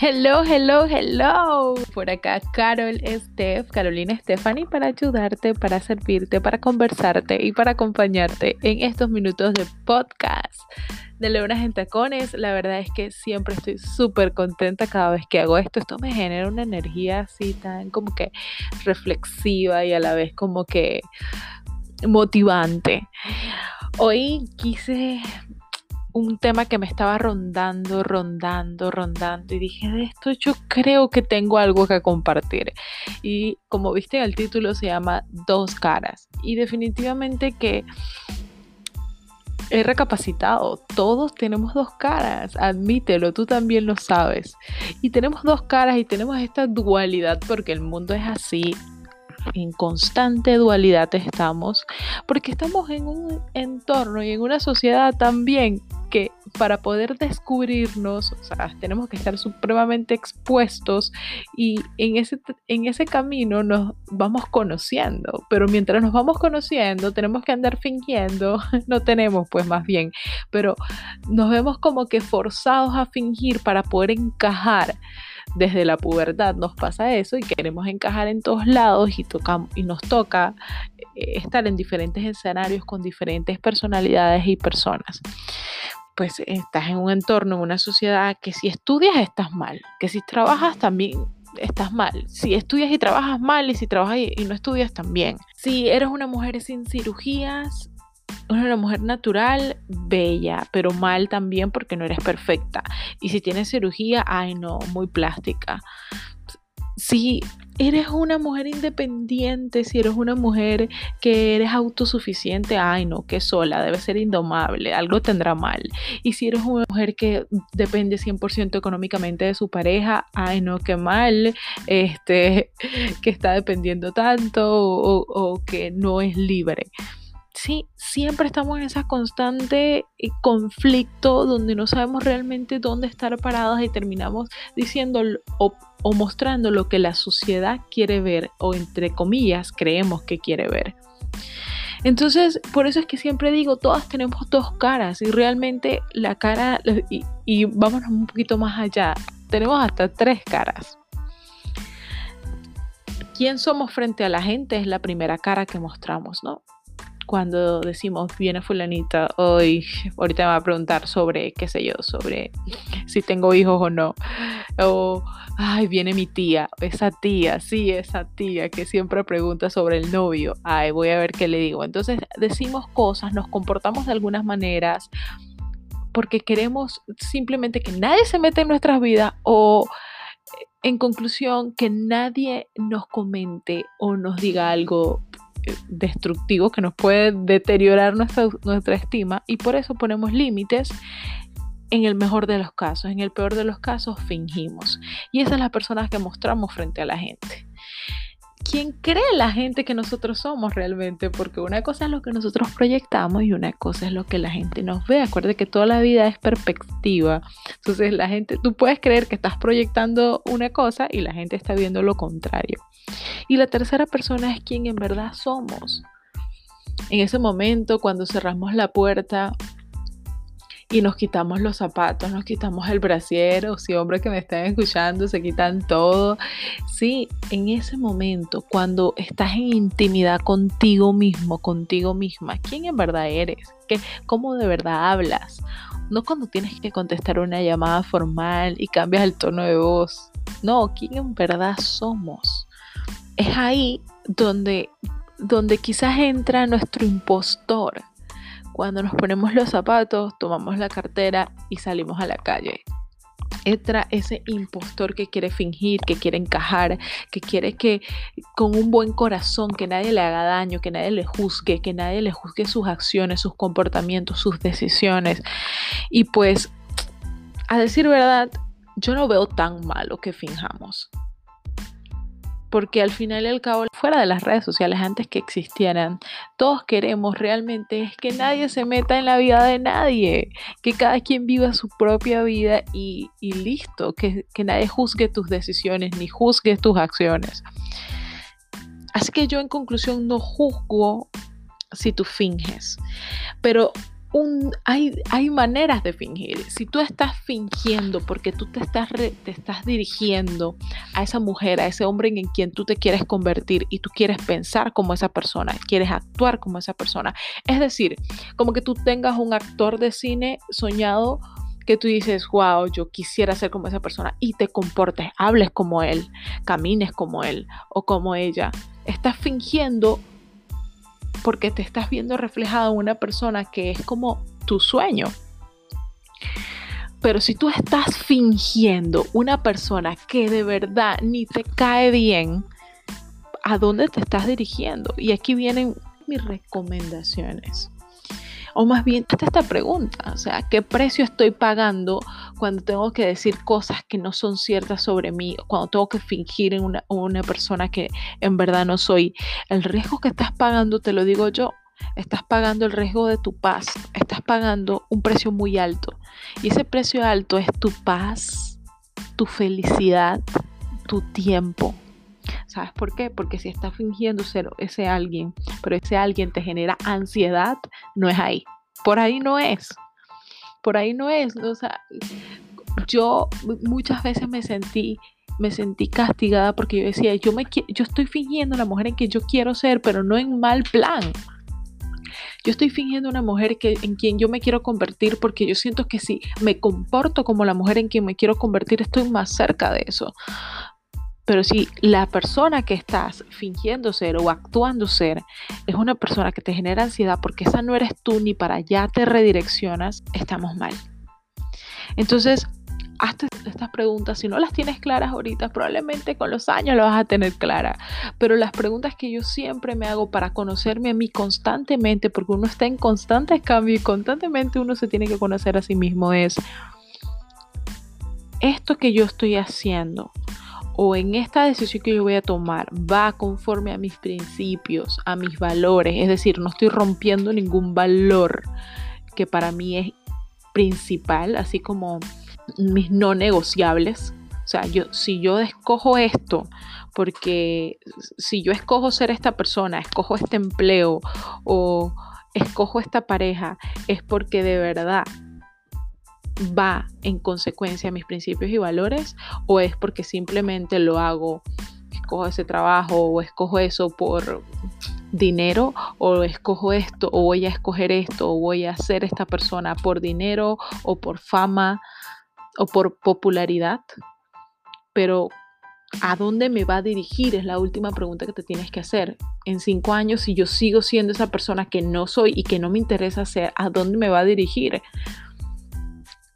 Hello, hello, hello. Por acá Carol Steph, Carolina Stephanie, para ayudarte, para servirte, para conversarte y para acompañarte en estos minutos de podcast de Leonas en Tacones. La verdad es que siempre estoy súper contenta cada vez que hago esto. Esto me genera una energía así tan como que reflexiva y a la vez como que motivante. Hoy quise un tema que me estaba rondando, rondando, rondando y dije, de esto yo creo que tengo algo que compartir. Y como viste el título se llama Dos caras. Y definitivamente que he recapacitado, todos tenemos dos caras, admítelo, tú también lo sabes. Y tenemos dos caras y tenemos esta dualidad porque el mundo es así, en constante dualidad estamos, porque estamos en un entorno y en una sociedad también para poder descubrirnos, tenemos que estar supremamente expuestos y en ese, en ese camino nos vamos conociendo, pero mientras nos vamos conociendo tenemos que andar fingiendo, no tenemos pues más bien, pero nos vemos como que forzados a fingir para poder encajar desde la pubertad nos pasa eso y queremos encajar en todos lados y, tocamos, y nos toca eh, estar en diferentes escenarios con diferentes personalidades y personas. Pues estás en un entorno, en una sociedad que si estudias estás mal, que si trabajas también estás mal. Si estudias y trabajas mal y si trabajas y, no estudias también. Si eres una mujer sin cirugías, una mujer natural, bella, pero mal también porque no eres perfecta. Y si tienes cirugía, ay no, muy plástica. Si eres una mujer independiente, si eres una mujer que eres autosuficiente, ay no, que sola, debe ser indomable, algo tendrá mal. Y si eres una mujer que depende 100% económicamente de su pareja, ay no, qué mal, este, que está dependiendo tanto o que no es libre sí, siempre estamos en ese constante eh, conflicto donde no sabemos realmente dónde estar paradas y terminamos diciendo o, mostrando lo que la sociedad quiere ver o entre comillas creemos que quiere ver. Entonces, por eso es que siempre digo, todas tenemos dos caras y realmente la cara, y, y vámonos un poquito más allá, tenemos hasta tres caras. ¿Quién somos frente a la gente? Es la primera cara que mostramos, ¿no? Cuando decimos viene fulanita hoy, ahorita me va a preguntar sobre, qué sé yo, sobre si tengo hijos o no. O, ay, viene mi tía, esa tía, sí, esa tía que siempre pregunta sobre el novio. Ay, voy a ver qué le digo. Entonces decimos cosas, nos comportamos de algunas maneras porque queremos simplemente que nadie se meta en nuestras vidas o en conclusión que nadie nos comente o nos diga algo destructivo que nos puede deteriorar nuestra, nuestra estima y por eso ponemos límites en el mejor de los casos, en el peor de los casos fingimos. Y esas son las personas que mostramos frente a la gente. ¿Quién cree la gente que nosotros somos realmente? Porque una cosa es lo que nosotros proyectamos y una cosa es lo que la gente nos ve. Acuérdate que toda la vida es perspectiva. Entonces la gente, tú puedes creer que estás proyectando una cosa y la gente está viendo lo contrario. Y la tercera persona es quien en verdad somos. En ese momento, cuando cerramos la puerta y nos quitamos los zapatos, nos quitamos el brasier, o si hombres que me están escuchando se quitan todo. Sí, en ese momento, cuando estás en intimidad contigo mismo, contigo misma, ¿quién en verdad eres? ¿Qué, ¿Cómo de verdad hablas? No cuando tienes que contestar una llamada formal y cambias el tono de voz. No, ¿quién en verdad somos? es ahí donde, donde quizás entra nuestro impostor. Cuando nos ponemos los zapatos, tomamos la cartera y salimos a la calle. Entra ese impostor que quiere fingir, que quiere encajar, que quiere que con un buen corazón, que nadie le haga daño, que nadie le juzgue, que nadie le juzgue sus acciones, sus comportamientos, sus decisiones. Y pues, a decir verdad, yo no veo tan malo que finjamos porque al final y al cabo, fuera de las redes sociales antes que existieran, todos queremos realmente es que nadie se meta en la vida de nadie, que cada quien viva su propia vida y, listo, que, que nadie juzgue tus decisiones ni juzgue tus acciones. Así que yo en conclusión no juzgo si tú finges, pero hay, hay maneras de fingir. Si tú estás fingiendo porque tú te estás, te estás dirigiendo a esa mujer, a ese hombre en quien tú te quieres convertir y tú quieres pensar como esa persona, quieres actuar como esa persona. Es decir, como que tú tengas un actor de cine soñado que tú dices, wow, yo quisiera ser como esa persona y te comportes, hables como él, camines como él o como ella. Estás fingiendo porque te estás viendo reflejado en una persona que es como tu sueño. Pero si tú estás fingiendo una persona que de verdad ni te cae bien, ¿a dónde te estás dirigiendo? Y aquí vienen mis recomendaciones o más bien, hazte esta pregunta, o sea, ¿qué precio estoy pagando cuando tengo que decir cosas que no son ciertas sobre mí, cuando tengo que fingir en una, una persona que en verdad no soy? El riesgo que estás pagando, te lo digo yo, estás pagando el riesgo de tu paz, estás pagando un precio muy alto. Y ese precio alto es tu paz, tu felicidad, tu tiempo. ¿Sabes por qué? Porque si estás fingiendo ser ese alguien, pero ese alguien te genera ansiedad, no es ahí. Por ahí no es. Por ahí no es. O sea, yo muchas veces me sentí me sentí castigada porque yo decía, yo, me, yo estoy fingiendo la mujer en que yo quiero ser, pero no en mal plan. Yo estoy fingiendo una mujer que, en quien yo me quiero convertir porque yo siento que si me comporto como la mujer en quien me quiero convertir, estoy más cerca de eso. Pero si la persona que estás fingiendo ser o actuando ser es una persona que te genera ansiedad porque esa no eres tú ni para allá te redireccionas, estamos mal. Entonces, hazte estas preguntas. Si no las tienes claras ahorita, probablemente con los años las vas a tener claras. Pero las preguntas que yo siempre me hago para conocerme a mí constantemente, porque uno está en constante cambio y constantemente uno se tiene que conocer a sí mismo, es, esto que yo estoy haciendo o en esta decisión que yo voy a tomar va conforme a mis principios, a mis valores, es decir, no estoy rompiendo ningún valor que para mí es principal, así como mis no negociables. O sea, yo, si yo escojo esto, porque si yo escojo ser esta persona, escojo este empleo o escojo esta pareja, es porque de verdad va en consecuencia a mis principios y valores o es porque simplemente lo hago, escojo ese trabajo o escojo eso por dinero o escojo esto o voy a escoger esto o voy a ser esta persona por dinero o por fama o por popularidad. Pero ¿a dónde me va a dirigir? Es la última pregunta que te tienes que hacer. En cinco años, si yo sigo siendo esa persona que no soy y que no me interesa ser, ¿a dónde me va a dirigir?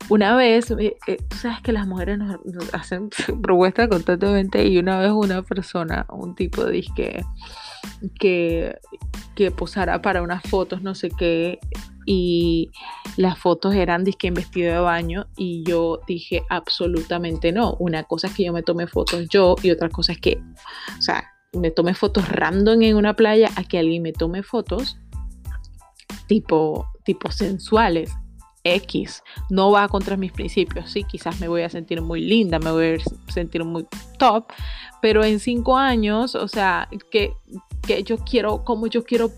Una vez, eh, eh, tú sabes que las mujeres nos, hacen propuestas constantemente y una vez una persona, un tipo dije que, que posara para unas fotos, no sé qué, y las fotos eran disque en vestido de baño y yo dije absolutamente no. Una cosa es que yo me tome fotos yo y otra cosa es que, o sea, me tome fotos random en una playa a que alguien me tome fotos tipo, tipo sensuales X, no va contra mis principios. Sí, quizás me voy a sentir muy linda, me voy a sentir muy top, pero en cinco años, o sea, que, que yo quiero, como yo quiero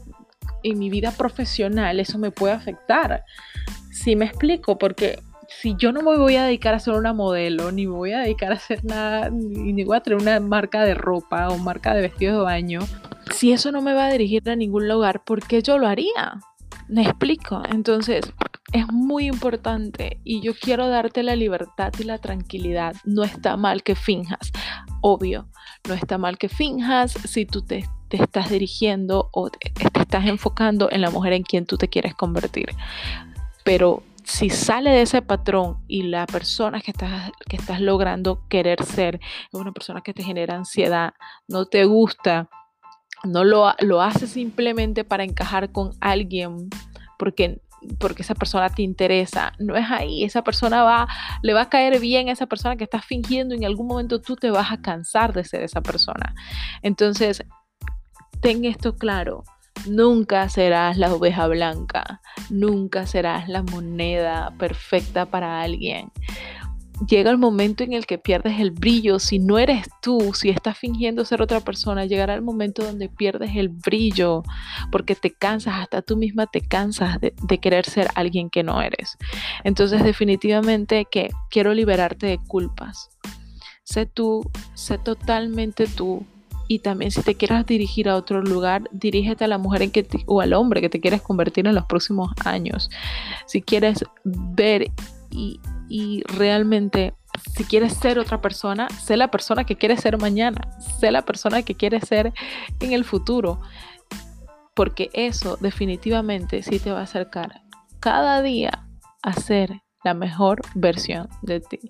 en mi vida profesional, eso me puede afectar. Si me explico, porque si yo no me voy a dedicar a ser una modelo, ni me voy a dedicar a hacer nada, ni voy a tener una marca de ropa o marca de vestidos de baño, si eso no me va a dirigir a ningún lugar, ¿por qué yo lo haría? Me explico. Entonces, es muy importante y yo quiero darte la libertad y la tranquilidad. No está mal que finjas, obvio, no está mal que finjas si tú te, estás dirigiendo o te, estás enfocando en la mujer en quien tú te quieres convertir. Pero si sale de ese patrón y la persona que estás, que estás logrando querer ser es una persona que te genera ansiedad, no te gusta, no lo, lo haces simplemente para encajar con alguien porque porque esa persona te interesa. No es ahí. Esa persona va, le va a caer bien a esa persona que estás fingiendo y en algún momento tú te vas a cansar de ser esa persona. Entonces, ten esto claro. Nunca serás la oveja blanca. Nunca serás la moneda perfecta para alguien. Llega el momento en el que pierdes el brillo. Si no eres tú, si estás fingiendo ser otra persona, llegará el momento donde pierdes el brillo porque te cansas, hasta tú misma te cansas de, querer ser alguien que no eres. Entonces definitivamente que quiero liberarte de culpas. Sé tú, sé totalmente tú. Y también si te quieras dirigir a otro lugar, dirígete a la mujer en que o al hombre que te quieres convertir en los próximos años. Si quieres ver y, y realmente si quieres ser otra persona, sé la persona que quieres ser mañana, sé la persona que quieres ser en el futuro, porque eso definitivamente sí te va a acercar cada día a ser la mejor versión de ti.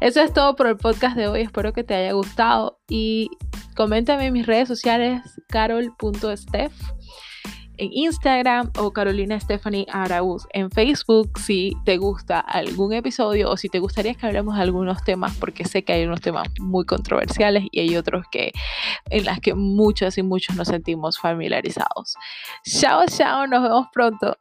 Eso es todo por el podcast de hoy, espero que te haya gustado y coméntame en mis redes sociales carol.steph en Instagram o Carolina Stephanie Araúz en Facebook si te gusta algún episodio o si te gustaría que hablemos de algunos temas porque sé que hay unos temas muy controversiales y hay otros que en las que muchos y muchos nos sentimos familiarizados. Chao, chao, nos vemos pronto.